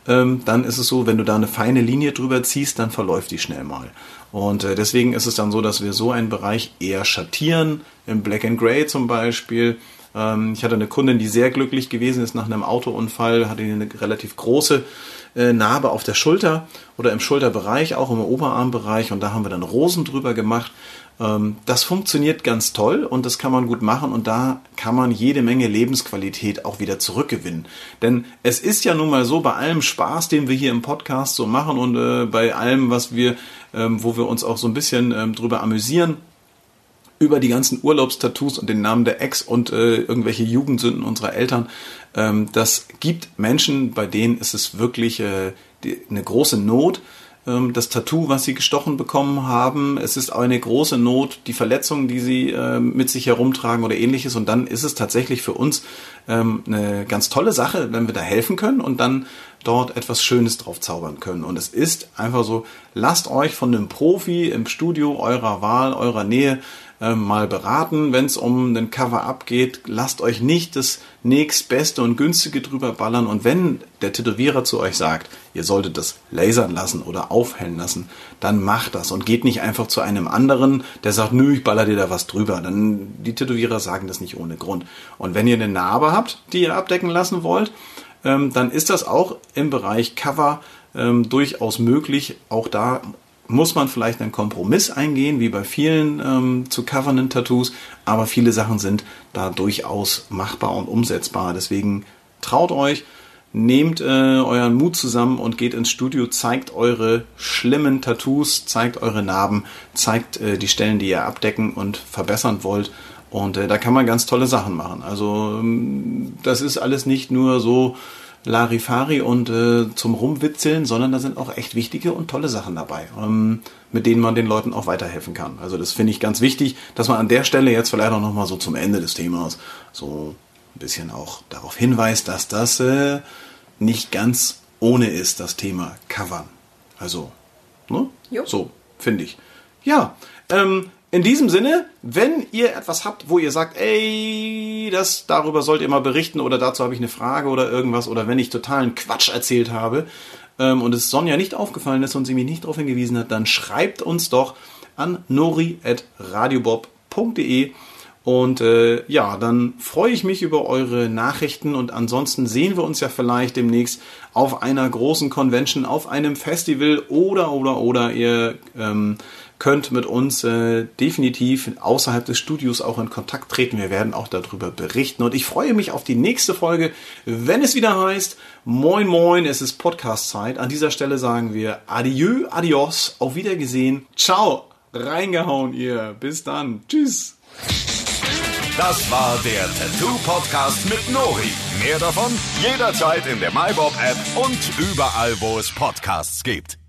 ähm, dann ist es so, wenn du da eine feine Linie drüber ziehst, dann verläuft die schnell mal. Und äh, deswegen ist es dann so, dass wir so einen Bereich eher schattieren, im Black and Gray zum Beispiel. Ähm, ich hatte eine Kundin, die sehr glücklich gewesen ist nach einem Autounfall, hatte eine relativ große äh, Narbe auf der Schulter oder im Schulterbereich, auch im Oberarmbereich und da haben wir dann Rosen drüber gemacht. Ähm, das funktioniert ganz toll und das kann man gut machen und da kann man jede Menge Lebensqualität auch wieder zurückgewinnen. Denn es ist ja nun mal so, bei allem Spaß, den wir hier im Podcast so machen und äh, bei allem, was wir, ähm, wo wir uns auch so ein bisschen ähm, drüber amüsieren, über die ganzen Urlaubstattoos und den Namen der Ex und äh, irgendwelche Jugendsünden unserer Eltern. Ähm, das gibt Menschen, bei denen ist es wirklich äh, die, eine große Not. Ähm, das Tattoo, was sie gestochen bekommen haben, es ist eine große Not, die Verletzungen, die sie äh, mit sich herumtragen oder ähnliches. Und dann ist es tatsächlich für uns ähm, eine ganz tolle Sache, wenn wir da helfen können und dann dort etwas Schönes drauf zaubern können. Und es ist einfach so, lasst euch von einem Profi im Studio eurer Wahl, eurer Nähe äh, mal beraten, wenn es um den Cover-Up geht. Lasst euch nicht das nächstbeste und günstige drüber ballern. Und wenn der Tätowierer zu euch sagt, ihr solltet das lasern lassen oder aufhellen lassen, dann macht das und geht nicht einfach zu einem anderen, der sagt, nö, ich baller dir da was drüber. Dann die Tätowierer sagen das nicht ohne Grund. Und wenn ihr eine Narbe habt, die ihr abdecken lassen wollt, ähm, dann ist das auch im Bereich Cover ähm, durchaus möglich. Auch da muss man vielleicht einen Kompromiss eingehen, wie bei vielen ähm, zu covernden Tattoos, aber viele Sachen sind da durchaus machbar und umsetzbar. Deswegen traut euch, nehmt äh, euren Mut zusammen und geht ins Studio, zeigt eure schlimmen Tattoos, zeigt eure Narben, zeigt äh, die Stellen, die ihr abdecken und verbessern wollt. Und äh, da kann man ganz tolle Sachen machen. Also ähm, das ist alles nicht nur so Larifari und äh, zum Rumwitzeln, sondern da sind auch echt wichtige und tolle Sachen dabei, ähm, mit denen man den Leuten auch weiterhelfen kann. Also das finde ich ganz wichtig, dass man an der Stelle jetzt vielleicht auch nochmal so zum Ende des Themas so ein bisschen auch darauf hinweist, dass das äh, nicht ganz ohne ist, das Thema Covern. Also, ne? Jo. So, finde ich. Ja, ähm, in diesem Sinne, wenn ihr etwas habt, wo ihr sagt, ey, das darüber sollt ihr mal berichten oder dazu habe ich eine Frage oder irgendwas oder wenn ich totalen Quatsch erzählt habe ähm, und es Sonja nicht aufgefallen ist und sie mich nicht darauf hingewiesen hat, dann schreibt uns doch an nori@radiobob.de und äh, ja, dann freue ich mich über eure Nachrichten und ansonsten sehen wir uns ja vielleicht demnächst auf einer großen Convention, auf einem Festival oder oder oder ihr ähm, könnt mit uns äh, definitiv außerhalb des Studios auch in Kontakt treten. Wir werden auch darüber berichten. Und ich freue mich auf die nächste Folge, wenn es wieder heißt, Moin Moin, es ist Podcast-Zeit. An dieser Stelle sagen wir Adieu, Adios, auf Wiedergesehen. Ciao, reingehauen ihr. Bis dann. Tschüss. Das war der Tattoo Podcast mit Nori. Mehr davon jederzeit in der MyBob App und überall, wo es Podcasts gibt.